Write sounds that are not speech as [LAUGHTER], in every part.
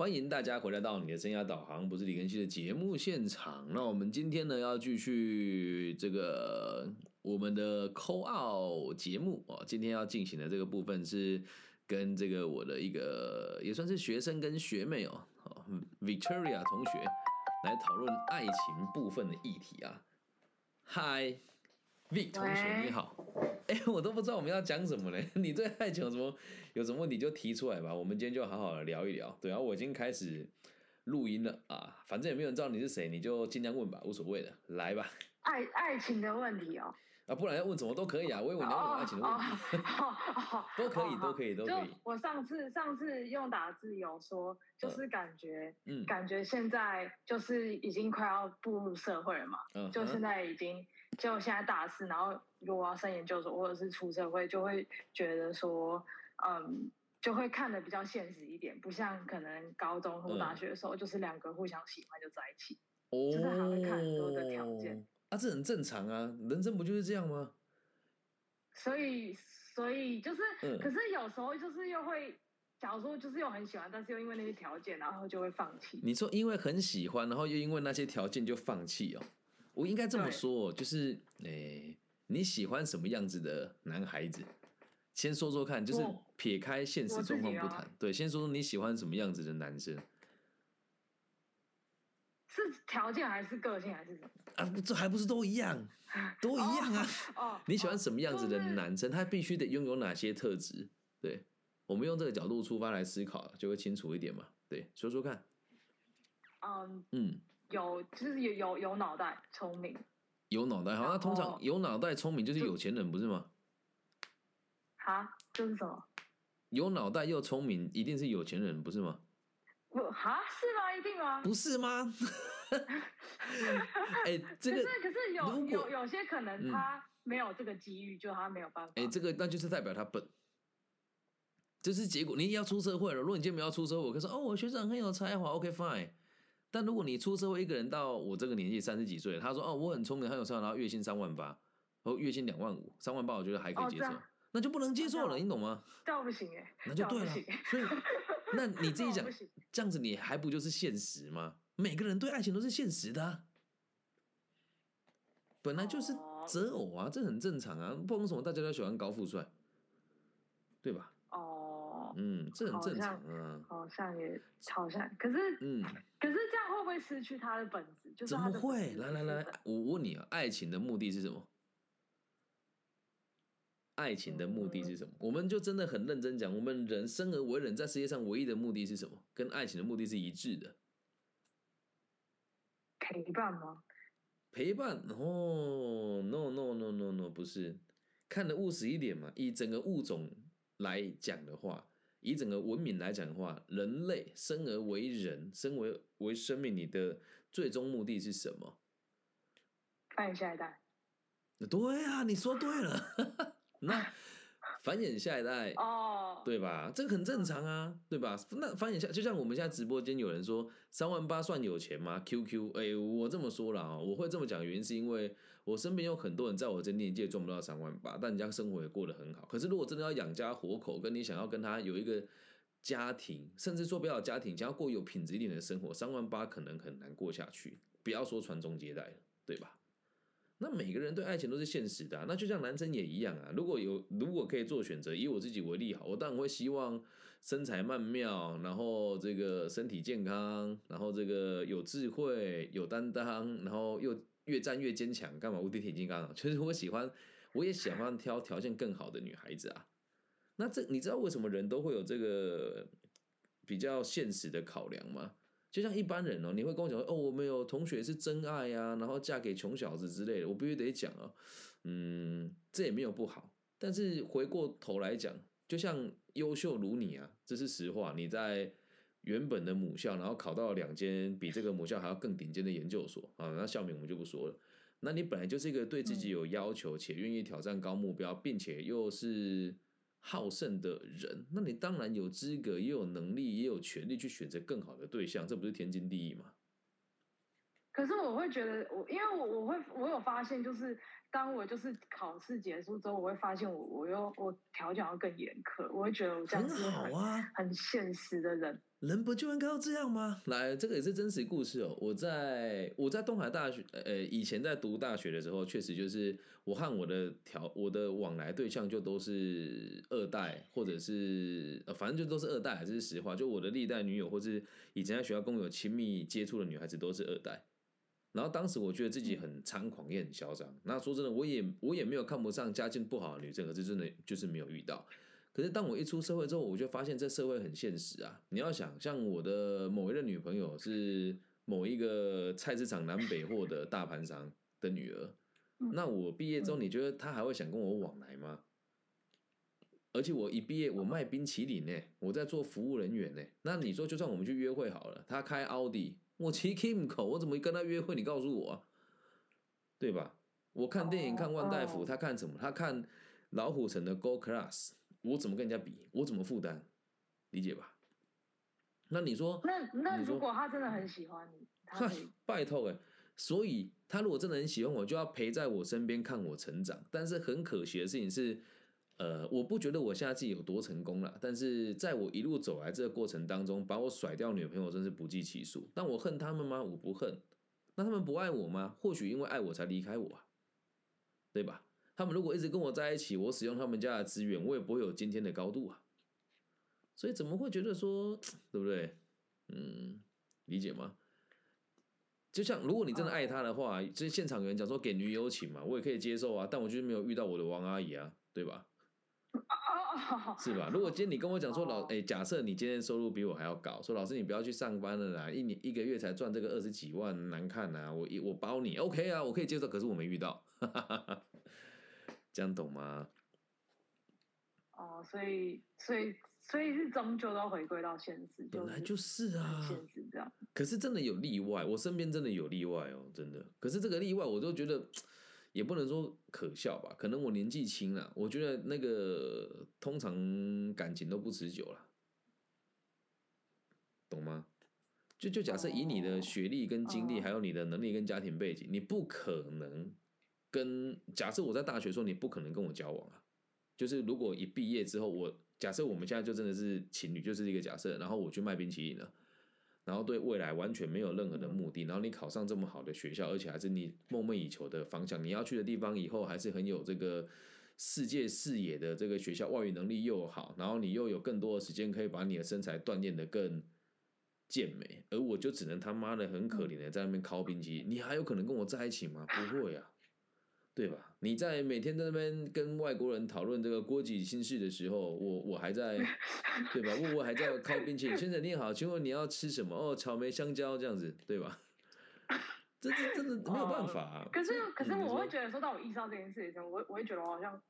欢迎大家回来到你的生涯导航，不是李根熙的节目现场。那我们今天呢，要继续这个我们的 call out 节目哦。今天要进行的这个部分是跟这个我的一个也算是学生跟学妹哦，哦 Victoria 同学来讨论爱情部分的议题啊。嗨，Vic 同学喂你好。哎、我都不知道我们要讲什么嘞。[LAUGHS] 你对爱情有什么有什么问题就提出来吧，我们今天就好好的聊一聊。对啊，我已经开始录音了啊，反正也没有人知道你是谁，你就尽量问吧，无所谓的，来吧。爱爱情的问题哦，啊，不然要问什么都可以啊，我以为你要问爱情的问题。[LAUGHS] 都可以哦都可以都可以就我上次上次用打字有说，就是感觉、嗯感觉现在就是已经快要步入社会了嘛，嗯就现在已经就现在大四，然后如果要升研究所或者是出社会，就会觉得说，嗯。就会看的比较现实一点，不像可能高中或大学的时候，就是两个互相喜欢就在一起。哦，就是还会看很多的条件啊，这很正常啊，人生不就是这样吗？所以，所以就是，嗯可是有时候就是又会，假如说就是又很喜欢，但是又因为那些条件，然后就会放弃。你说因为很喜欢，然后又因为那些条件就放弃哦？我应该这么对说，就是诶、你喜欢什么样子的男孩子？先说说看，就是撇开现实状况不谈，对，先说说你喜欢什么样子的男生是条件还是个性还是什么？啊？不这还不是都一样，都一样啊！哦，你喜欢什么样子的就是男生？他必须得拥有哪些特质？对，我们用这个角度出发来思考，就会清楚一点嘛。对，说说看。嗯，嗯，有就是有有有脑袋，聪明。有脑袋好，那通常哦有脑袋、聪明就是有钱人，不是吗？哈，这是什么？有脑袋又聪明，一定是有钱人，不是吗？不哈是吗？一定吗？不是吗？[LAUGHS] 哎、这个可是可是有有有些可能嗯他没有这个机遇，就他没有办法。哎、这个那就是代表他笨。这是结果，你要出社会了。如果你今天没有出社会，我可以说哦，我学长很有才华，OK fine。但如果你出社会，一个人到我这个年纪三十几岁，他说哦，我很聪明，很有才华，然后月薪三万八，然后月薪两万五，三万八我觉得还可以接受，哦那就不能接受了，你懂吗？这样不行哎，那就对了。所以，[LAUGHS] 那你自己讲这样子你还不就是现实吗？每个人对爱情都是现实的、啊，本来就是哦择偶啊，这很正常啊。不然为什么大家都喜欢高富帅，对吧？哦，嗯，这很正常啊。好像也好像，可是嗯，可是这样会不会失去他的本质？就是怎么会？来来来，我我问你啊，爱情的目的是什么？爱情的目的是什么？我们就真的很认真讲，我们人生而为人，在世界上唯一的目的是什么？跟爱情的目的是一致的。陪伴吗？陪伴哦，no no no no no，不是，看得务实一点嘛。以整个物种来讲的话，以整个文明来讲的话，人类生而为人，生为为生命，你的最终目的是什么？繁衍下一代。对啊，你说对了。[LAUGHS] 那繁衍下一代，哦，对吧？这个很正常啊，对吧？那繁衍下，就像我们现在直播间有人说三万八算有钱吗？QQ，哎、我这么说了啊，我会这么讲，原因是因为我身边有很多人在我这年纪赚不到三万八，但人家生活也过得很好。可是如果真的要养家活口，跟你想要跟他有一个家庭，甚至说不要家庭，想要过有品质一点的生活，三万八可能很难过下去。不要说传宗接代了，对吧？那每个人对爱情都是现实的、那就像男生也一样啊。如果有如果可以做选择，以我自己为例，好，我当然会希望身材曼妙，然后这个身体健康，然后这个有智慧、有担当，然后又越战越坚强，干嘛无敌铁金刚啊？[LAUGHS] 就是我喜欢，我也喜欢挑条件更好的女孩子啊。那这你知道为什么人都会有这个比较现实的考量吗？就像一般人哦，你会跟我讲哦，我们有同学是真爱呀、然后嫁给穷小子之类的，我必须得讲啊，嗯，这也没有不好。但是回过头来讲，就像优秀如你啊，这是实话。你在原本的母校，然后考到两间比这个母校还要更顶尖的研究所啊，那校名我们就不说了。那你本来就是一个对自己有要求且愿意挑战高目标，并且又是好胜的人，那你当然有资格，也有能力，也有权利去选择更好的对象，这不是天经地义吗？可是我会觉得，我因为我我会我有发现，就是当我就是考试结束之后，我会发现我我又我条件要更严苛，我会觉得我这样很是好啊，很现实的人。人不就应该要这样吗？来，这个也是真实故事哦。我在我在东海大学，呃，以前在读大学的时候，确实就是我和我的条我的往来对象就都是二代，或者是呃，反正就都是二代，这是实话。就我的历代女友，或是以前在学校跟我有亲密接触的女孩子，都是二代。然后当时我觉得自己很猖狂，也很嚣张。那说真的，我也我也没有看不上家境不好的女生，可是真的就是没有遇到。可是当我一出社会之后，我就发现这社会很现实啊！你要想，像我的某一任女朋友是某一个菜市场南北货的大盘商的女儿，[LAUGHS] 那我毕业之后，你觉得她还会想跟我往来吗？而且我一毕业，我卖冰淇淋呢，我在做服务人员呢。那你说，就算我们去约会好了，她开奥迪，我骑 Kimco，我怎么跟他约会？你告诉我，对吧？我看电影看万代福，他看什么？他看老虎城的 Go Class。我怎么跟人家比？我怎么负担？理解吧？那你说，那那如果他真的很喜欢你，他 [LAUGHS] 拜托哎，所以他如果真的很喜欢我，就要陪在我身边看我成长。但是很可惜的事情是，呃，我不觉得我现在自己有多成功了。但是在我一路走来这个过程当中，把我甩掉女朋友真是不计其数。但我恨他们吗？我不恨。那他们不爱我吗？或许因为爱我才离开我啊，对吧？他们如果一直跟我在一起，我使用他们家的资源，我也不会有今天的高度啊。所以怎么会觉得说，对不对？嗯，理解吗？就像如果你真的爱他的话，这现场有人讲说给女友请嘛，我也可以接受啊。但我就是没有遇到我的王阿姨啊，对吧？是吧？如果今天你跟我讲说老，哎，假设你今天收入比我还要高，说老师你不要去上班了啦，一年一个月才赚这个二十几万，难看呐。我我包你，OK 啊，我可以接受。可是我没遇到。[LAUGHS] 这样懂吗？哦，所以，所以，所以是终究都回归到现实，本来就是啊，现实这样。可是真的有例外，我身边真的有例外哦，真的。可是这个例外，我都觉得也不能说可笑吧？可能我年纪轻了，我觉得那个通常感情都不持久了，懂吗？就就假设以你的学历跟经历，还有你的能力跟家庭背景，你不可能。跟假设我在大学时候，你不可能跟我交往啊。就是如果一毕业之后，我假设我们现在就真的是情侣，就是一个假设。然后我去卖冰淇淋了，然后对未来完全没有任何的目的。然后你考上这么好的学校，而且还是你梦寐以求的方向，你要去的地方，以后还是很有这个世界视野的这个学校，外语能力又好，然后你又有更多的时间可以把你的身材锻炼的更健美。而我就只能他妈的很可怜的在那边烤冰淇淋，你还有可能跟我在一起吗？不会啊。对吧？你在每天在那边跟外国人讨论这个国际心事的时候，我我还在，[LAUGHS] 对吧？我我还在靠冰淇淋。先生你好，请问你要吃什么？哦，草莓、香蕉这样子，对吧？这这真的没有办法。可是可是我会觉得，说到我意识到这件事情我我会觉得我好像。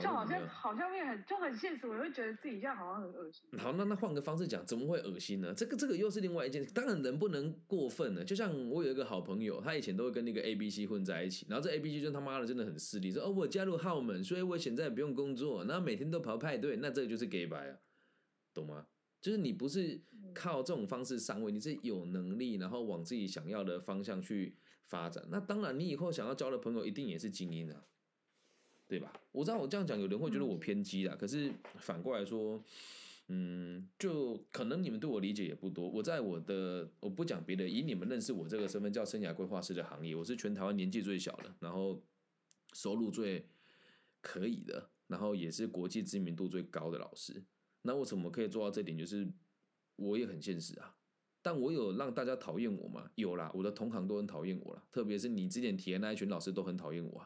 就好像好像也很就很现实，我会觉得自己这样好像很恶心。好，那那换个方式讲，怎么会恶心呢？这个这个又是另外一件。当然人不能过分了。就像我有一个好朋友，他以前都会跟那个 A B C 混在一起，然后这 A B C 就他妈的真的很势利，说哦我加入浩门，所以我现在不用工作，然后每天都跑派对，那这个就是 gay 白啊，懂吗？就是你不是靠这种方式上位，你是有能力，然后往自己想要的方向去发展。那当然，你以后想要交的朋友一定也是精英啊。对吧？我知道我这样讲，有人会觉得我偏激啦。可是反过来说，嗯，就可能你们对我理解也不多。我在我的我不讲别的，以你们认识我这个身份叫生涯规划师的行业，我是全台湾年纪最小的，然后收入最可以的，然后也是国际知名度最高的老师。那为什么可以做到这点？就是我也很现实啊。但我有让大家讨厌我吗？有啦，我的同行都很讨厌我了，特别是你之前提的那一群老师都很讨厌我。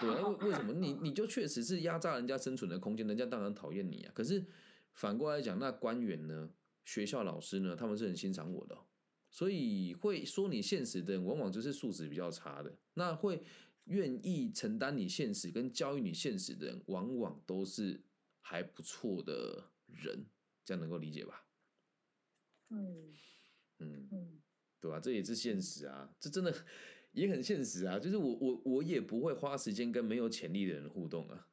对，为为什么 [LAUGHS] 你你就确实是压榨人家生存的空间，人家当然讨厌你啊。可是反过来讲，那官员呢，学校老师呢，他们是很欣赏我的，所以会说你现实的人，往往就是素质比较差的。那会愿意承担你现实跟教育你现实的人，往往都是还不错的人，这样能够理解吧？嗯嗯嗯，对吧？这也是现实啊，这真的。也很现实啊，就是我我我也不会花时间跟没有潜力的人互动啊。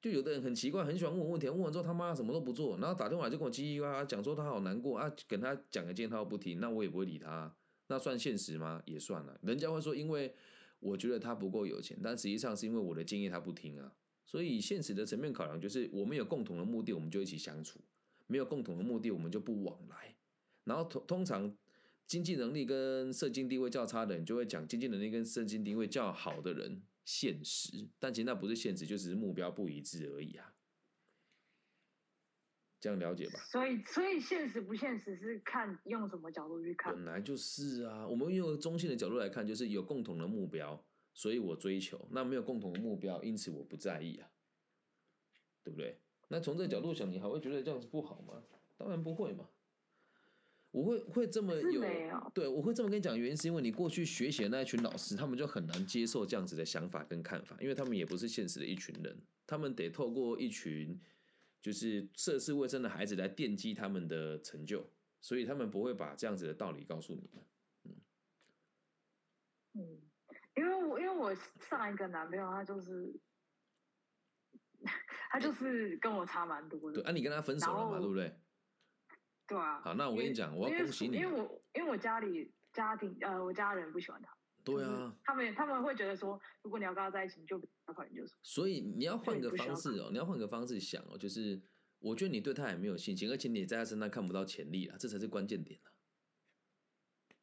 就有的人很奇怪，很喜欢问我问题，问完之后他妈什么都不做，然后打电话就跟我叽叽呱呱讲说他好难过啊，跟他讲个件他不听，那我也不会理他，那算现实吗？也算了。人家会说，因为我觉得他不够有钱，但实际上是因为我的建议他不听啊。所以现实的层面考量就是，我们有共同的目的，我们就一起相处；没有共同的目的，我们就不往来。然后通通常经济能力跟社经地位较差的人，就会讲经济能力跟社经地位较好的人现实，但其实那不是现实，就只是目标不一致而已啊。这样了解吧。所以，所以现实不现实是看用什么角度去看。本来就是啊，我们用中性的角度来看，就是有共同的目标。所以我追求，那没有共同的目标，因此我不在意啊，对不对？那从这个角度想，你还会觉得这样子不好吗？当然不会嘛。我会会这么有，对我会这么跟你讲，原因是因为你过去学习的那一群老师，他们就很难接受这样子的想法跟看法，因为他们也不是现实的一群人，他们得透过一群就是涉世未深的孩子来奠基他们的成就，所以他们不会把这样子的道理告诉你们。嗯。嗯。因为我因为我上一个男朋友他就是，[LAUGHS] 他就是跟我差蛮多的。对，啊，你跟他分手了嘛，对不对？对啊。好，那我跟你讲，我要恭喜你。因为我因为我家里家庭呃，我家人不喜欢他。对啊。他们他们会觉得说，如果你要跟他在一起，你就快点就是。所以你要换个方式哦，你要换个方式想哦，就是我觉得你对他也没有信心，而且你在他身上看不到潜力啊，这才是关键点了，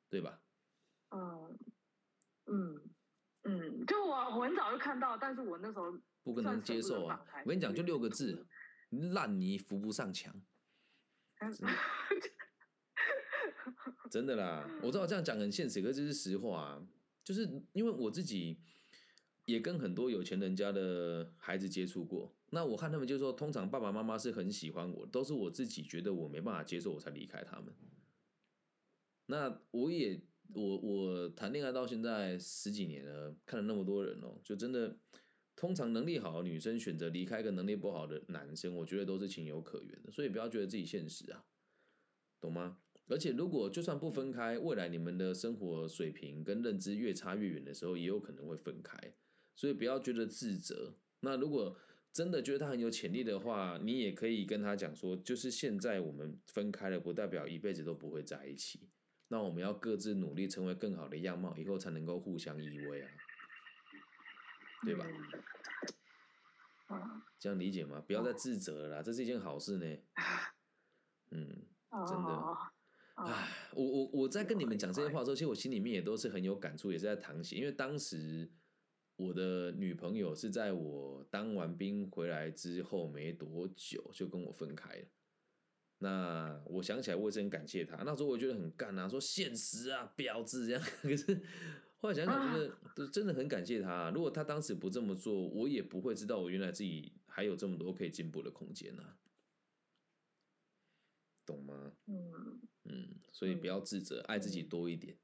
对吧？嗯嗯。嗯，就我我很早就看到，但是我那时候不可能接受啊！我跟你讲，就六个字：烂泥扶不上墙。[LAUGHS] 真的啦，我知道这样讲很现实，可是这是实话啊。就是因为我自己也跟很多有钱人家的孩子接触过，那我看他们就说，通常爸爸妈妈是很喜欢我，都是我自己觉得我没办法接受，我才离开他们。那我也。我我谈恋爱到现在十几年了，看了那么多人哦，就真的，通常能力好的女生选择离开一个能力不好的男生，我觉得都是情有可原的，所以不要觉得自己现实啊，懂吗？而且如果就算不分开，未来你们的生活水平跟认知越差越远的时候，也有可能会分开，所以不要觉得自责。那如果真的觉得他很有潜力的话，你也可以跟他讲说，就是现在我们分开了，不代表一辈子都不会在一起。那我们要各自努力，成为更好的样貌，以后才能够互相依偎啊，对吧？这样理解吗？不要再自责了，这是一件好事呢。[LAUGHS] 嗯，真的。唉，我我我在跟你们讲这些话的时候，其实我心里面也都是很有感触，也是在淌血，因为当时我的女朋友是在我当完兵回来之后没多久就跟我分开了。那我想起来，我也是很感谢她。那时候我觉得很干啊，说现实啊，婊子这样。[LAUGHS] 可是后来想想，觉得真的很感谢他。如果他当时不这么做，我也不会知道我原来自己还有这么多可以进步的空间呢。懂吗？嗯嗯，所以不要自责，爱自己多一点。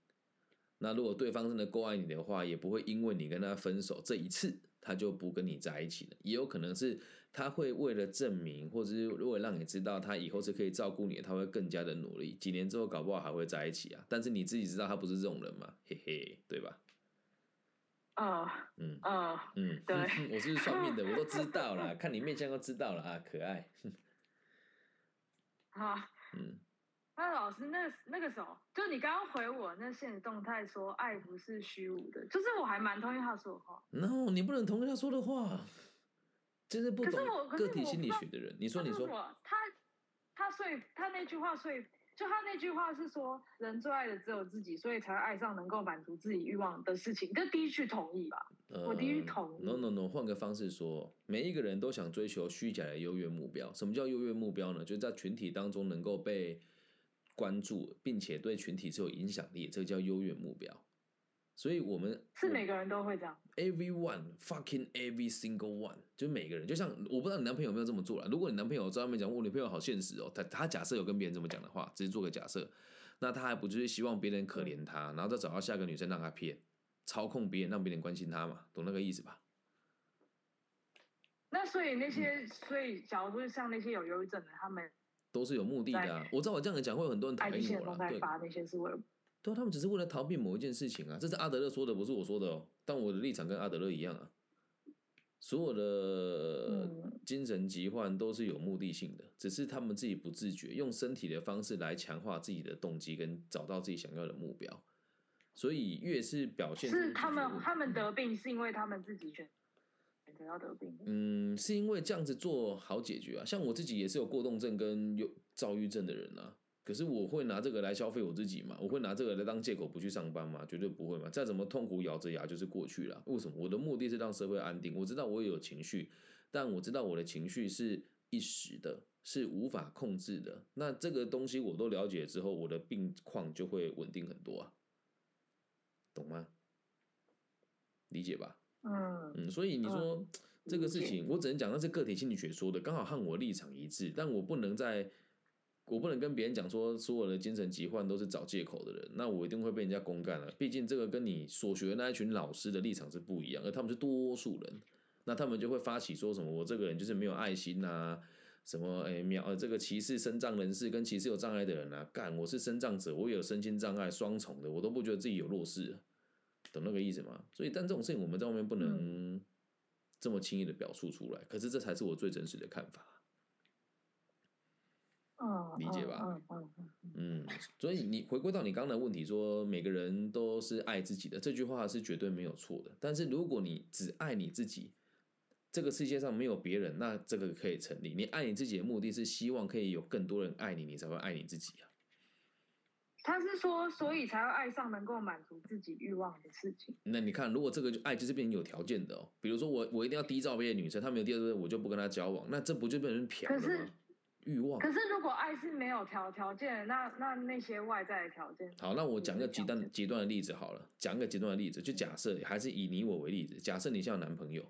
那如果对方真的够爱你的话，也不会因为你跟他分手这一次，他就不跟你在一起了。也有可能是。他会为了证明，或者是如果让你知道他以后是可以照顾你，他会更加的努力。几年之后搞不好还会在一起啊！但是你自己知道他不是这种人嘛，嘿嘿，对吧？啊，嗯啊，嗯，对，我是算命的，我都知道了，[LAUGHS] 看你面相都知道了啊，可爱。[LAUGHS] 好，嗯，那老师，那那个时候，就你刚刚回我那现实动态说爱不是虚无的，就是我还蛮同意他说的话。No，你不能同意他说的话。就是不懂个体心理学的人，你说你说他他所以他那句话所以就他那句话是说人最爱的只有自己，所以才会爱上能够满足自己欲望的事情。这第一句同意吧？我第一句同意。No No No，换个方式说，每一个人都想追求虚假的优越目标。什么叫优越目标呢？就是在群体当中能够被关注，并且对群体是有影响力，这个叫优越目标。所以我们是每个人都会这样。Everyone fucking every single one，就每个人，就像我不知道你男朋友有没有这么做了。如果你男朋友在外面讲我女朋友好现实哦，他他假设有跟别人这么讲的话，只是做个假设，那他还不就是希望别人可怜他，然后再找到下个女生让他骗，操控别人，让别人关心他嘛？懂那个意思吧？那所以那些，所以假如说像那些有忧郁症的，他们都是有目的的。我知道我这样讲会有很多人讨厌我了，对。那些是为了。对，他们只是为了逃避某一件事情啊，这是阿德勒说的，不是我说的哦。但我的立场跟阿德勒一样啊，所有的精神疾患都是有目的性的，只是他们自己不自觉，用身体的方式来强化自己的动机，跟找到自己想要的目标。所以越是表现是他们他们。得病是因为他们自己选选择要得病。嗯，是因为这样子做好解决啊。像我自己也是有过动症跟有躁郁症的人啊，可是我会拿这个来消费我自己吗？我会拿这个来当借口不去上班吗？绝对不会嘛。再怎么痛苦，咬着牙就是过去了。为什么？我的目的是让社会安定。我知道我也有情绪，但我知道我的情绪是一时的，是无法控制的。那这个东西我都了解之后，我的病况就会稳定很多啊，懂吗？理解吧？嗯嗯，所以你说、这个事情，我只能讲那是个体心理学说的，刚好和我立场一致，但我不能在，我不能跟别人讲说所有的精神疾患都是找借口的人，那我一定会被人家公干了。毕竟这个跟你所学的那一群老师的立场是不一样，而他们是多数人，那他们就会发起说什么我这个人就是没有爱心呐、什么诶秒呃这个歧视身障人士跟歧视有障碍的人啊，干我是身障者，我有身心障碍双重的，我都不觉得自己有弱势，懂那个意思吗？所以但这种事情我们在外面不能这么轻易的表述出来，可是这才是我最真实的看法。嗯，理解吧嗯所以你回归到你刚才的问题说，每个人都是爱自己的，这句话是绝对没有错的。但是如果你只爱你自己，这个世界上没有别人，那这个可以成立。你爱你自己的目的是希望可以有更多人爱你，你才会爱你自己啊。他是说，所以才会爱上能够满足自己欲望的事情。那你看，如果这个就爱就是变成有条件的哦，比如说我我一定要低照片的女生，她没有第二个我就不跟她交往，那这不就变成嫖了可是吗？欲望。可是如果爱是没有条条件的，那那那些外在的条件，好，那我讲个极端极端的例子好了，讲一个极端的例子，就假设还是以你我为例子，假设你现在男朋友，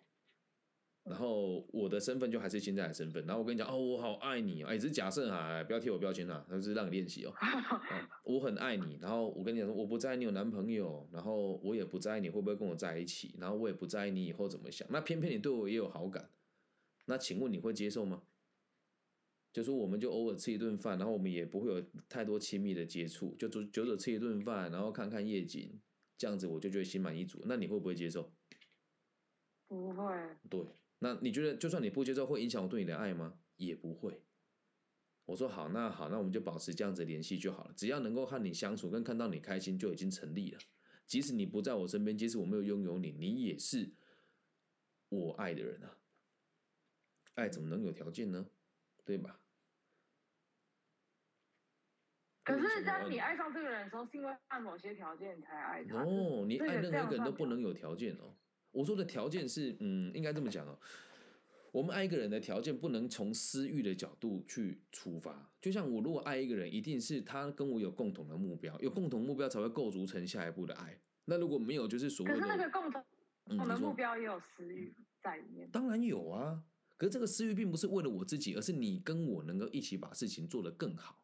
然后我的身份就还是现在的身份，然后我跟你讲哦，我好爱你哦，哎，只是假设啊，不要贴我标签啊，那是让你练习哦。[LAUGHS] 哦我很爱你，然后我跟你讲说，我不在意你有男朋友，然后我也不在意你会不会跟我在一起，然后我也不在意你以后怎么想，那偏偏你对我也有好感，那请问你会接受吗？就说我们就偶尔吃一顿饭，然后我们也不会有太多亲密的接触，就久久久吃一顿饭，然后看看夜景，这样子我就觉得心满意足。那你会不会接受？不会。对，那你觉得就算你不接受，会影响我对你的爱吗？也不会。我说好，那好，那我们就保持这样子联系就好了。只要能够和你相处，跟看到你开心，就已经成立了。即使你不在我身边，即使我没有拥有你，你也是我爱的人啊。爱怎么能有条件呢？对吧？可是当你爱上这个人的时候，是因为按某些条件你才爱他。哦，你爱任何一个人都不能有条件哦。我说的条件是，嗯，应该这么讲哦。我们爱一个人的条件不能从私欲的角度去出发。就像我如果爱一个人，一定是他跟我有共同的目标，有共同目标才会构筑成下一步的爱。那如果没有，就是所谓可是那个的，共同嗯，你说共同的目标也有私欲在里面。当然有啊。可是这个私欲并不是为了我自己，而是你跟我能够一起把事情做得更好，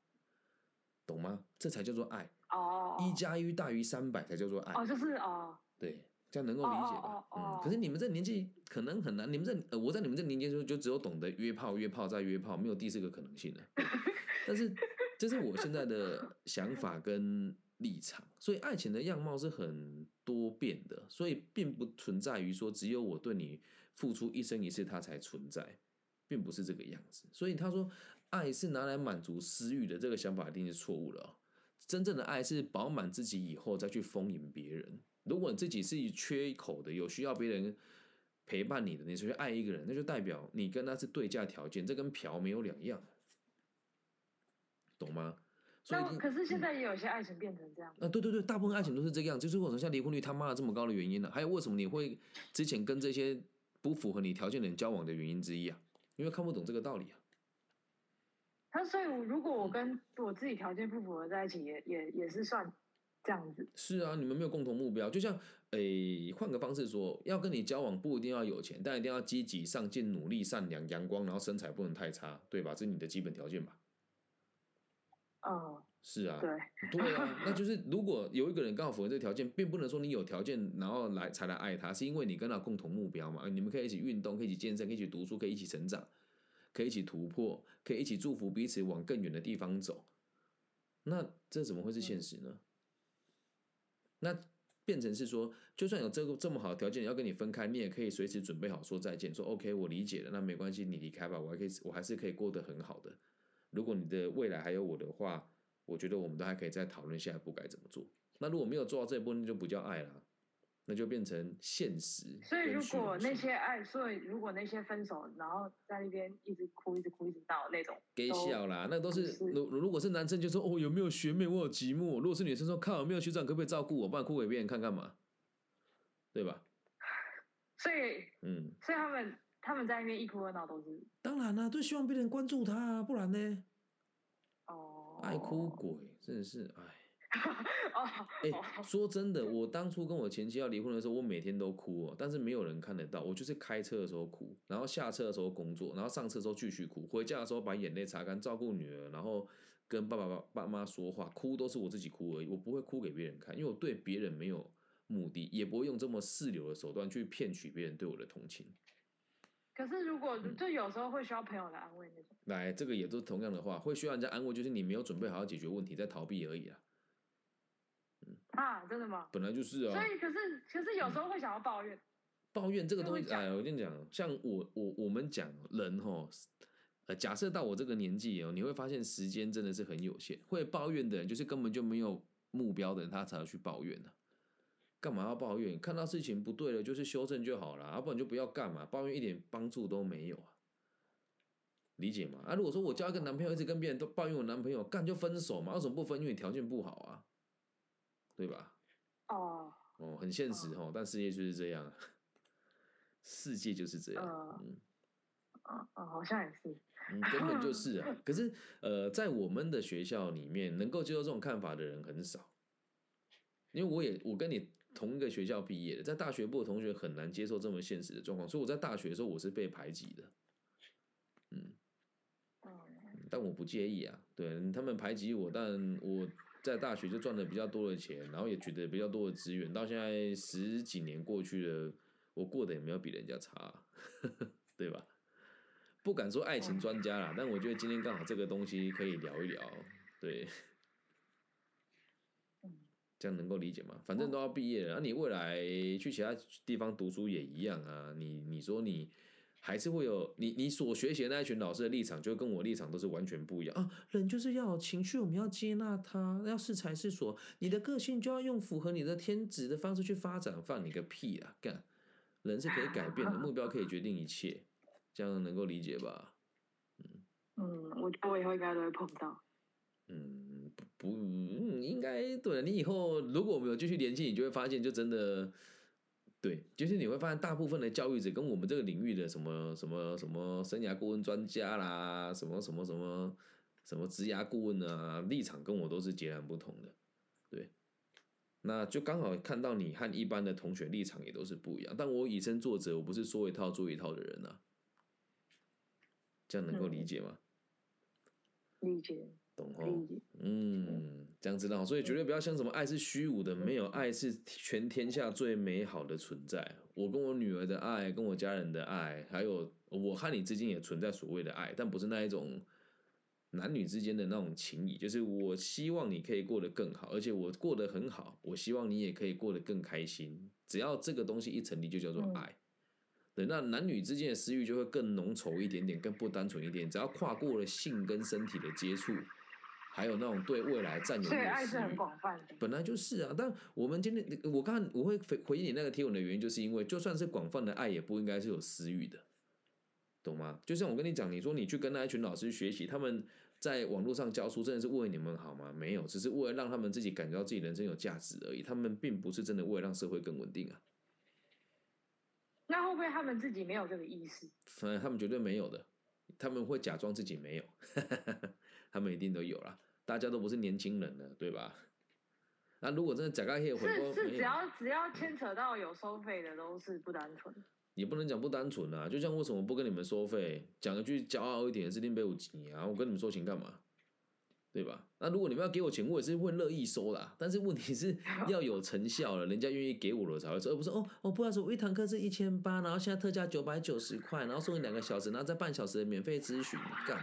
懂吗？这才叫做爱。哦，一加一大于三百才叫做爱。哦，就是哦，对，这样能够理解吧？哦哦哦哦嗯，可是你们这年纪可能很难，你们这呃，我在你们这年纪的时候就只有懂得约炮、约炮再约炮，没有第四个可能性了。[LAUGHS] 但是这是我现在的想法跟立场，所以爱情的样貌是很多变的，所以并不存在于说只有我对你付出一生一世，它才存在，并不是这个样子。所以他说爱是拿来满足私欲的，这个想法一定是错误了哦、真正的爱是饱满自己以后再去丰盈别人。如果你自己是缺口的，有需要别人陪伴你的，你去爱一个人，那就代表你跟他是对价条件，这跟嫖没有两样，懂吗？所以可是现在也有些爱情变成这样。啊，对对对，大部分爱情都是这个样，就是为什么像离婚率他妈的这么高的原因呢、还有为什么你会之前跟这些不符合你条件的人交往的原因之一啊？因为看不懂这个道理啊。那所以，如果我跟我自己条件不符合在一起，也也也是算这样子。是啊，你们没有共同目标，就像诶，换个方式说，要跟你交往不一定要有钱，但一定要积极、上进、努力、善良、阳光，然后身材不能太差，对吧？这是你的基本条件吧？哦，是啊，对，对啊，那就是如果有一个人刚好符合这个条件，并不能说你有条件然后来才来爱他，是因为你跟他共同目标嘛，你们可以一起运动，可以一起健身，可以一起读书，可以一起成长，可以一起突破，可以一起祝福彼此往更远的地方走。那这怎么会是现实呢？那变成是说，就算有这个这么好的条件要跟你分开，你也可以随时准备好说再见，说 OK，我理解了，那没关系，你离开吧，我还可以，我还是可以过得很好的。如果你的未来还有我的话，我觉得我们都还可以再讨论下一步该怎么做。那如果没有做到这一步，那就不叫爱了，那就变成现实。所以如果那些爱，所以如果那些分手，然后在那边一直哭、一直哭、一直闹那种，给笑啦，那都是如如果是男生就说哦有没有学妹我有寂寞，如果是女生说看有没有学长可不可以照顾我，不然哭给别人看干嘛？对吧？[SIGHS] 所以嗯，所以他们他们在那边一哭二闹都是当然啦，都希望别人关注他，啊不然呢？哦，爱哭鬼真的是哎。[LAUGHS] 哦，哎，说真的，我当初跟我前妻要离婚的时候，我每天都哭哦，但是没有人看得到。我就是开车的时候哭，然后下车的时候工作，然后上车的时候继续哭，回家的时候把眼泪擦干，照顾女儿，然后跟爸爸爸爸妈说话，哭都是我自己哭而已，我不会哭给别人看，因为我对别人没有目的，也不会用这么四流的手段去骗取别人对我的同情。可是如果就有时候会需要朋友来安慰那种，来，这个也都是同样的话，会需要人家安慰，就是你没有准备好要解决问题，在逃避而已啊。啊，真的吗？本来就是啊。所以，可是，可是有时候会想要抱怨。抱怨这个东西，哎，我跟你讲，像我，我，我们讲人哈，呃，假设到我这个年纪哦，你会发现时间真的是很有限。会抱怨的人，就是根本就没有目标的人，他才要去抱怨呢。干嘛要抱怨？看到事情不对了，就是修正就好了，要不然就不要干嘛。抱怨一点帮助都没有啊，理解吗？啊，如果说我交一个男朋友，一直跟别人都抱怨我男朋友，干就分手嘛？为什么不分？因为你条件不好啊。对吧？哦哦，很现实哦，但世界就是这样，[LAUGHS] 世界就是这样，嗯，嗯嗯，好像也是，嗯，根本就是啊。可是呃，在我们的学校里面，能够接受这种看法的人很少，因为我也我跟你同一个学校毕业的，在大学部的同学很难接受这么现实的状况，所以我在大学的时候我是被排挤的，嗯，但我不介意啊，对他们排挤我，但我。在大学就赚了比较多的钱，然后也取得比较多的资源。到现在十几年过去了，我过得也没有比人家差，[LAUGHS] 对吧？不敢说爱情专家啦，但我觉得今天刚好这个东西可以聊一聊，对，这样能够理解吗？反正都要毕业了，那你未来去其他地方读书也一样啊。你你说你。还是会有你你所学习的那一群老师的立场，就跟我立场都是完全不一样啊。人就是要有情绪，我们要接纳他，要适才是所。你的个性就要用符合你的天职的方式去发展，放你个屁啊！干，人是可以改变的，目标可以决定一切，这样能够理解吧？嗯嗯，我觉得我以后应该都会碰到。嗯，不不，应该对你以后如果我们有继续联系，你就会发现，就真的。对，就是你会发现，大部分的教育者跟我们这个领域的什么什么什么生涯顾问专家啦，什么什么什么什么职涯顾问啊，立场跟我都是截然不同的。对，那就刚好看到你和一般的同学立场也都是不一样。但我以身作则，我不是说一套做一套的人啊，这样能够理解吗？理解。懂哦，嗯，这样子的，所以绝对不要像什么爱是虚无的，没有爱是全天下最美好的存在。我跟我女儿的爱，跟我家人的爱，还有我和你之间也存在所谓的爱，但不是那一种男女之间的那种情谊，就是我希望你可以过得更好，而且我过得很好，我希望你也可以过得更开心。只要这个东西一成立，就叫做爱。对，那男女之间的私欲就会更浓稠一点点，更不单纯一点。只要跨过了性跟身体的接触。还有那种对未来占有欲，爱是很广泛的，本来就是啊。但我们今天，我刚我会回回应你那个贴文的原因，就是因为就算是广泛的爱，也不应该是有私欲的，懂吗？就像我跟你讲，你说你去跟那一群老师学习，他们在网络上教书，真的是为你们好吗？没有，只是为了让他们自己感觉到自己人生有价值而已。他们并不是真的为了让社会更稳定啊。那会不会他们自己没有这个意识？嗯，他们绝对没有的，他们会假装自己没有。[LAUGHS] 他们一定都有啦，大家都不是年轻人了，对吧？[LAUGHS] 那如果真的假开黑，是是，只要只要牵扯到有收费的，都是不单纯。也不能讲不单纯啊，就像为什么不跟你们收费？讲一句骄傲一点，是林北五级啊，我跟你们收钱干嘛？对吧？那如果你们要给我钱，我也是会乐意收的。但是问题是 [LAUGHS] 要有成效了，人家愿意给我了才会收，而不是哦哦，不要说，我一堂课是一千八，然后现在特价九百九十块，然后送你两个小时，然后再半小时的免费咨询，干。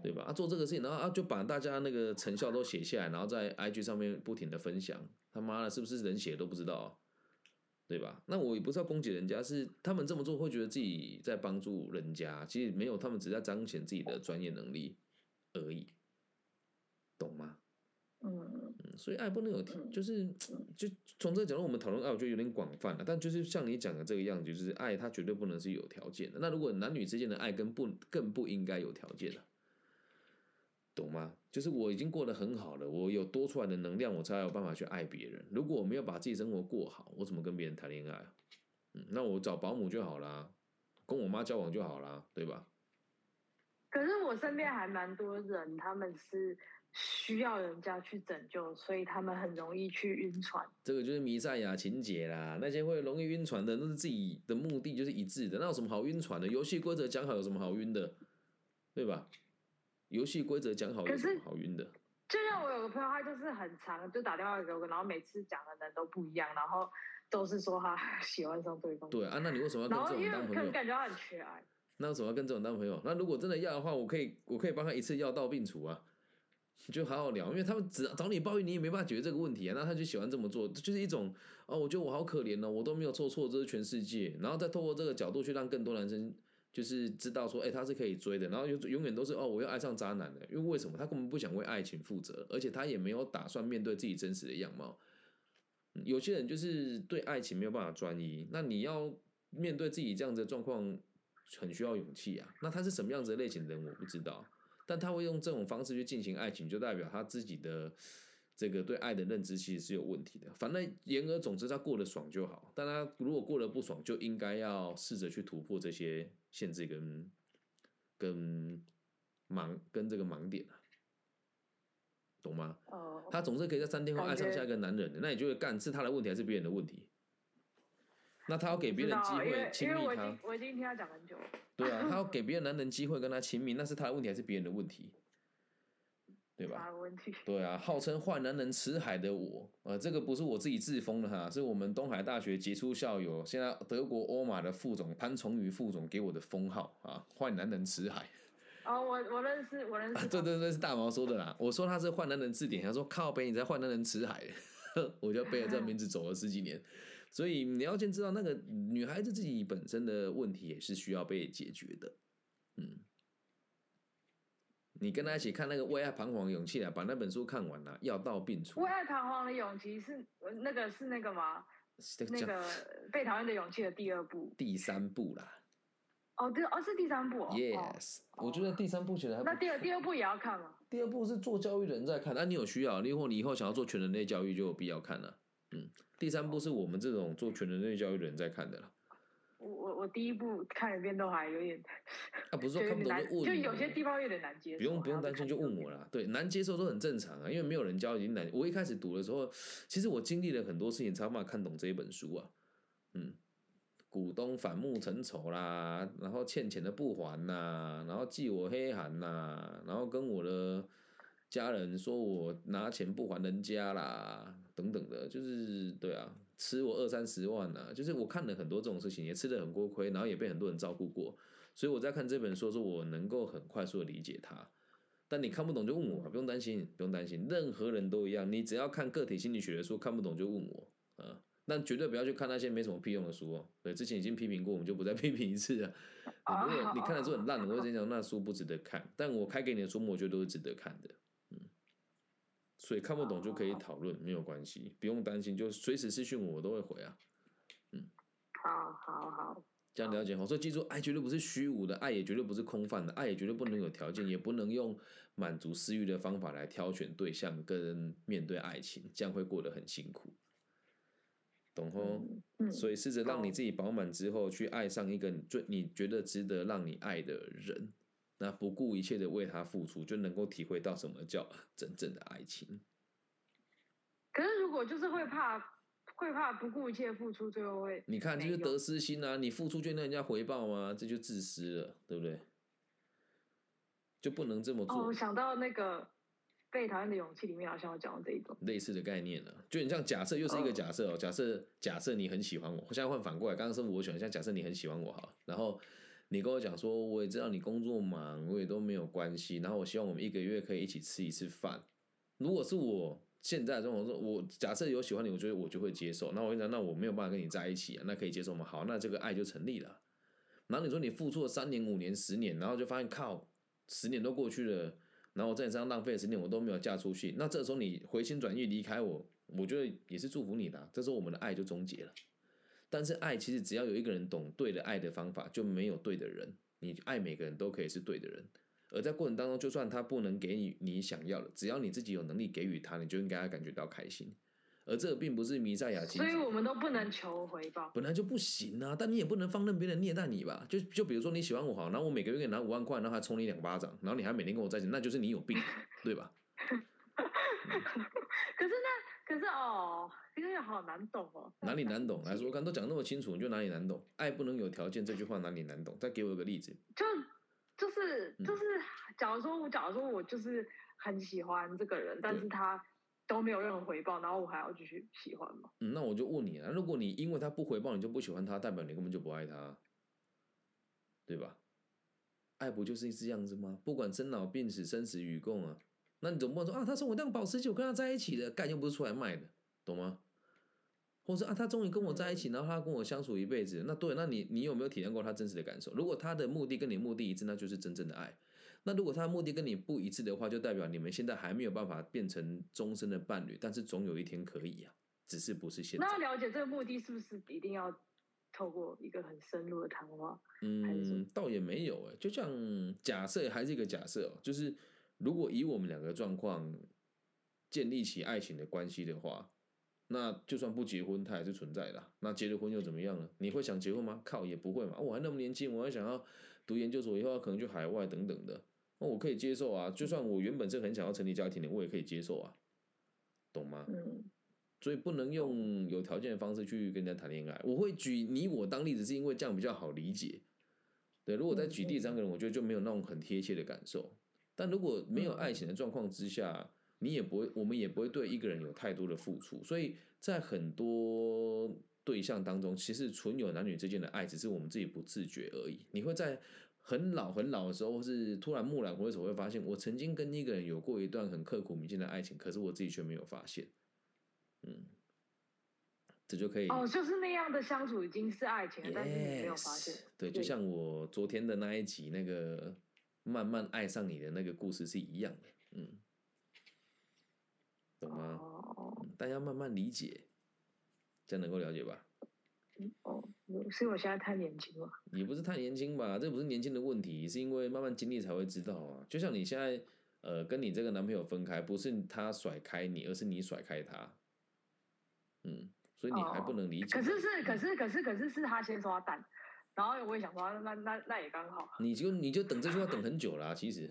对吧？啊，做这个事情，然后啊，就把大家那个成效都写下来，然后在 IG 上面不停的分享。他妈的，是不是人写都不知道？对吧？那我也不是要攻击人家，是他们这么做会觉得自己在帮助人家，其实没有，他们只在彰显自己的专业能力而已，懂吗？嗯嗯。所以爱不能有，就是就从这个角度我们讨论爱，我觉得有点广泛了。但就是像你讲的这个样子，就是爱它绝对不能是有条件的。那如果男女之间的爱跟不更不应该有条件了，懂吗？就是我已经过得很好了，我有多出来的能量，我才有办法去爱别人。如果我没有把自己生活过好，我怎么跟别人谈恋爱啊？嗯，那我找保姆就好啦，跟我妈交往就好啦，对吧？可是我身边还蛮多人，他们是。需要人家去拯救，所以他们很容易去晕船。这个就是弥赛亚情节啦。那些会容易晕船的，那是自己的目的就是一致的。那有什么好晕船的？游戏规则讲好，有什么好晕的？对吧？游戏规则讲好，有什么好晕的？就像我有个朋友，他就是很长，就打电话给我，然后每次讲的人都不一样，然后都是说他 [LAUGHS] 喜欢上对方。对啊，那你为什么要跟这种当朋友？感觉他很缺爱。那为什么要跟这种当朋友？那如果真的要的话，我可以，我可以帮他一次药到病除啊。就好好聊，因为他们只找你抱怨，你也没办法解决这个问题啊。那他就喜欢这么做，就是一种哦，我觉得我好可怜哦，我都没有做错，这是全世界。然后再透过这个角度去让更多男生就是知道说，哎，他是可以追的。然后永永远都是哦，我要爱上渣男的，因为为什么？他根本不想为爱情负责，而且他也没有打算面对自己真实的样貌。有些人就是对爱情没有办法专一，那你要面对自己这样子的状况，很需要勇气啊。那他是什么样子的类型的人，我不知道。但他会用这种方式去进行爱情，就代表他自己的这个对爱的认知其实是有问题的。反正言而总之，他过得爽就好。但他如果过得不爽，就应该要试着去突破这些限制跟跟盲跟这个盲点啊，懂吗？哦。他总是可以在三天后爱上下一个男人，那你就会干是他的问题还是别人的问题？那他要给别人机会亲密他，我已经听他讲很久了。对啊，他要 [LAUGHS] 给别的男人机会跟他亲密，那是他的问题还是别人的问题？对吧？问题。[LAUGHS] 对啊，号称坏男人辞海的我，呃，这个不是我自己自封的哈，是我们东海大学杰出校友，现在德国欧马的副总潘崇宇副总给我的封号啊，坏男人辞海。哦，我我认识，我认识。对对对，是大毛说的啦。我说他是坏男人字典，他说靠背你在坏男人辞海，[LAUGHS] 我就背了这个名字走了十几年。所以你要先知道，那个女孩子自己本身的问题也是需要被解决的。嗯，你跟他一起看那个《为爱彷徨的勇气》啊，把那本书看完了，药到病除。为爱彷徨的勇气是那个是那个吗？那个被讨厌的勇气的第二部。第三部啦。哦，对，哦是第三部。Yes，我觉得第三部写的还。那第二第二部也要看吗？第二部是做教育人在看，那你有需要，如果你以后想要做全人类教育，就有必要看了。嗯。第三部是我们这种做全人类教育的人在看的啦。我我我第一部看一遍都还有点，啊不是说 [LAUGHS] 看不懂就问，就有些地方有点难接受。不用不用担心，就问我啦。对，难接受都很正常啊，因为没有人教已经难。我一开始读的时候，其实我经历了很多事情才办法看懂这一本书啊。嗯，股东反目成仇啦，然后欠钱的不还呐，然后记我黑函呐，然后跟我的家人说我拿钱不还人家啦。等等的，就是对啊，吃我二三十万呢，就是我看了很多这种事情，也吃了很多亏，然后也被很多人照顾过，所以我在看这本书的时候，我能够很快速的理解它。但你看不懂就问我，不用担心，不用担心，任何人都一样，你只要看个体心理学的书，看不懂就问我啊，但绝对不要去看那些没什么屁用的书哦。对，之前已经批评过，我们就不再批评一次了。如果你看的书很烂，[LAUGHS] 我会直接讲那书不值得看，但我开给你的书，我觉得都是值得看的。所以看不懂就可以讨论，没有关系，不用担心，就随时私讯我，我都会回啊。嗯，好好好，这样了解好。所以记住，爱绝对不是虚无的，爱也绝对不是空泛的，爱也绝对不能有条件，也不能用满足私欲的方法来挑选对象跟面对爱情，这样会过得很辛苦，懂吼？嗯。所以试着让你自己饱满之后，去爱上一个最你觉得值得让你爱的人。那不顾一切的为他付出，就能够体会到什么叫 [LAUGHS] 真正的爱情。可是如果就是会怕，会怕不顾一切付出，最后会你看，就是得失心啊！你付出就让人家回报吗？这就自私了，对不对？就不能这么做。我想到那个被讨厌的勇气里面，好像有讲到这一种类似的概念了。就你像假设，又是一个假设哦。假设假设你很喜欢我，现在换反过来，刚刚是我喜欢，现在假设你很喜欢我哈，然后。你跟我讲说，我也知道你工作忙，我也都没有关系。然后我希望我们一个月可以一起吃一次饭。如果是我现在这种说，我假设有喜欢你，我觉得我就会接受。那我跟你讲，那我没有办法跟你在一起啊，那可以接受吗？好，那这个爱就成立了。然后你说你付出了三年、五年、十年，然后就发现靠，十年都过去了，然后我在你身上浪费十年我都没有嫁出去，那这时候你回心转意离开我，我觉得也是祝福你的、这时候我们的爱就终结了。但是爱其实只要有一个人懂对的爱的方法，就没有对的人。你爱每个人都可以是对的人，而在过程当中，就算他不能给你你想要的，只要你自己有能力给予他，你就应该要感觉到开心。而这个并不是弥赛亚所以我们都不能求回报。本来就不行啊，但你也不能放任别人虐待你吧？就就比如说你喜欢我好，然后我每个月给你拿五万块，然后还抽你两巴掌，然后你还每天跟我在一起，那就是你有病，对吧？[LAUGHS] 可是那可是哦，这个好难懂哦。[LAUGHS] 哪里难懂？[LAUGHS] 来说刚，都讲那么清楚，你就哪里难懂？爱不能有条件这句话哪里难懂？再给我一个例子。就就是嗯就是，假如说我假如说我就是很喜欢这个人，但是他都没有任何回报，然后我还要继续喜欢吗？嗯，那我就问你啊，如果你因为他不回报，你就不喜欢他，代表你根本就不爱他，对吧？爱不就是这样子吗？不管生老病死、生死与共啊，那你总不能说啊，他送我辆保时捷，我跟他在一起的，干又不是出来卖的，懂吗？或者啊，他终于跟我在一起，然后他跟我相处一辈子，那对，那你你有没有体验过他真实的感受？如果他的目的跟你目的一致，那就是真正的爱。那如果他的目的跟你不一致的话，就代表你们现在还没有办法变成终身的伴侣，但是总有一天可以啊，只是不是现在。那要了解这个目的是不是一定要透过一个很深入的谈话？嗯，倒也没有哎，就像假设还是一个假设哦，就是如果以我们两个状况建立起爱情的关系的话，那就算不结婚，它也是存在的啊。那结了婚又怎么样呢？你会想结婚吗？靠，也不会嘛。我还那么年轻，我还想要读研究所，以后可能去海外等等的，那我可以接受啊。就算我原本是很想要成立家庭的，我也可以接受啊，懂吗？嗯，所以不能用有条件的方式去跟人家谈恋爱。我会举你我当例子，是因为这样比较好理解。对，如果再举第三个人，我觉得就没有那种很贴切的感受。但如果没有爱情的状况之下，你也不会，我们也不会对一个人有太多的付出。所以在很多对象当中，其实纯有男女之间的爱，只是我们自己不自觉而已。你会在很老很老的时候，或是突然蓦然回首，会发现我曾经跟一个人有过一段很刻骨铭心的爱情，可是我自己却没有发现。嗯，这就可以。哦，就是那样的相处已经是爱情了，但是你没有发现。对，就像我昨天的那一集那个慢慢爱上你的那个故事是一样的，嗯，懂吗？大家慢慢理解，这样能够了解吧？哦，是因为我现在太年轻了。也不是太年轻吧，这不是年轻的问题，是因为慢慢经历才会知道啊。就像你现在，呃，跟你这个男朋友分开，不是他甩开你，而是你甩开他，嗯，所以你还不能理解。可是是，可嗯是可是可是是他先刷蛋，然后我也想说，那那那也刚好你就你就等这句话等很久啦、其实。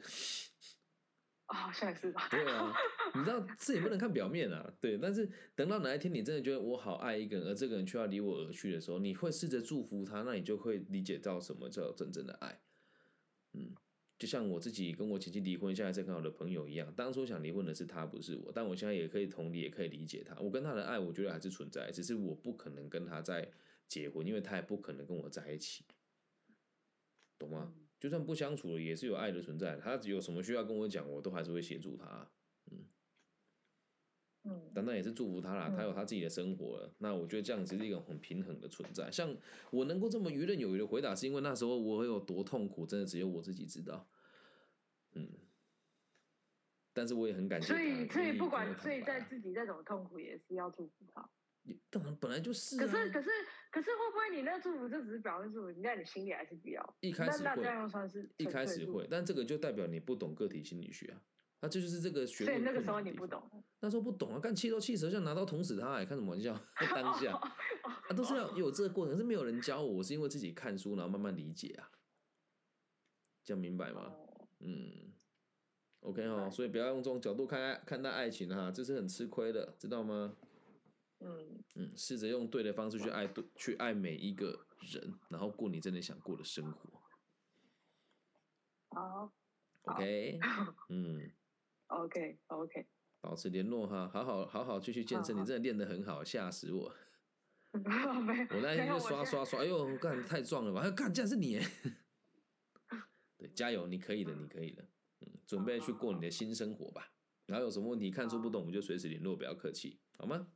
啊，[LAUGHS] 好像也是吧。对啊，你知道这也不能看表面啊，对。但是等到哪一天你真的觉得我好爱一个人，而这个人却要离我而去的时候，你会试着祝福他，那你就会理解到什么叫真正的爱。嗯，就像我自己跟我前妻离婚，现在在跟我的朋友一样，当初想离婚的是他，不是我，但我现在也可以同理，也可以理解他。我跟他的爱，我觉得还是存在，只是我不可能跟他再结婚，因为他也不可能跟我在一起，懂吗？就算不相处了，也是有爱的存在。他有什么需要跟我讲，我都还是会协助他。嗯，嗯，当然也是祝福他啦，嗯他有他自己的生活了。那我觉得这样其实是一个很平衡的存在。像我能够这么游刃有余的回答，是因为那时候我有多痛苦，真的只有我自己知道。嗯，但是我也很感谢他所以所以不管所以我坦白啊再自己再怎么痛苦，也是要祝福他。也当然本来就是、啊。可是可是可是会不会你那祝福就只是表面祝福，你在你心里还是不要？一开始会那那算是一开始会，但这个就代表你不懂个体心理学啊。那这就是这个学问所以那个时候你不懂。那时候不懂啊，干气都气死像，拿刀捅死他、欸，开什么玩笑？[LAUGHS] 在当下，啊，都是要有这个过程，是没有人教我，我是因为自己看书，然后慢慢理解啊，这样明白吗？哦嗯，OK 哦，所以不要用这种角度看爱看待爱情哈、这是很吃亏的，知道吗？嗯，嗯，试着用对的方式去爱对，去爱每一个人，然后过你真的想过的生活。好 OK，[LAUGHS] 嗯，，OK OK，保持联络哈，好好好好继续健身，你真的练得很好，吓死我！[LAUGHS] 我那天就刷刷刷，哎呦，干太壮了吧！哎，干，竟然是你！对，加油，你可以的，你可以的。嗯，准备去过你的新生活吧。然后有什么问题看出不懂，我们就随时联络，不要客气，好吗？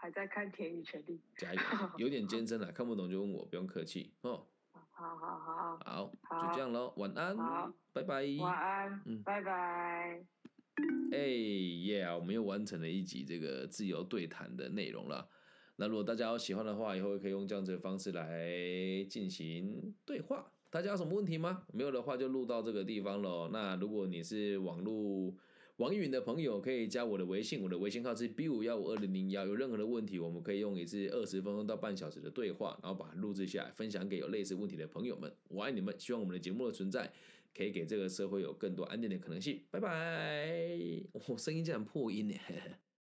还在看《田与权力》。加油，有点艰深啊，看不懂就问我，不用客气哦。[LAUGHS] 好好好好，好，就这样喽，晚安好，拜拜。晚安，嗯拜拜。哎耶！我们又完成了一集这个自由对谈的内容了。那如果大家有喜欢的话，以后可以用这样子的方式来进行对话。大家有什么问题吗？没有的话就录到这个地方喽。那如果你是网络王允的朋友，可以加我的微信，我的微信号是 B 五幺五二零零幺。有任何的问题，我们可以用一次二十分钟到半小时的对话，然后把它录制下来，分享给有类似问题的朋友们。我爱你们，希望我们的节目的存在可以给这个社会有更多安定的可能性。拜拜！[LAUGHS] 我声音竟然破音呢。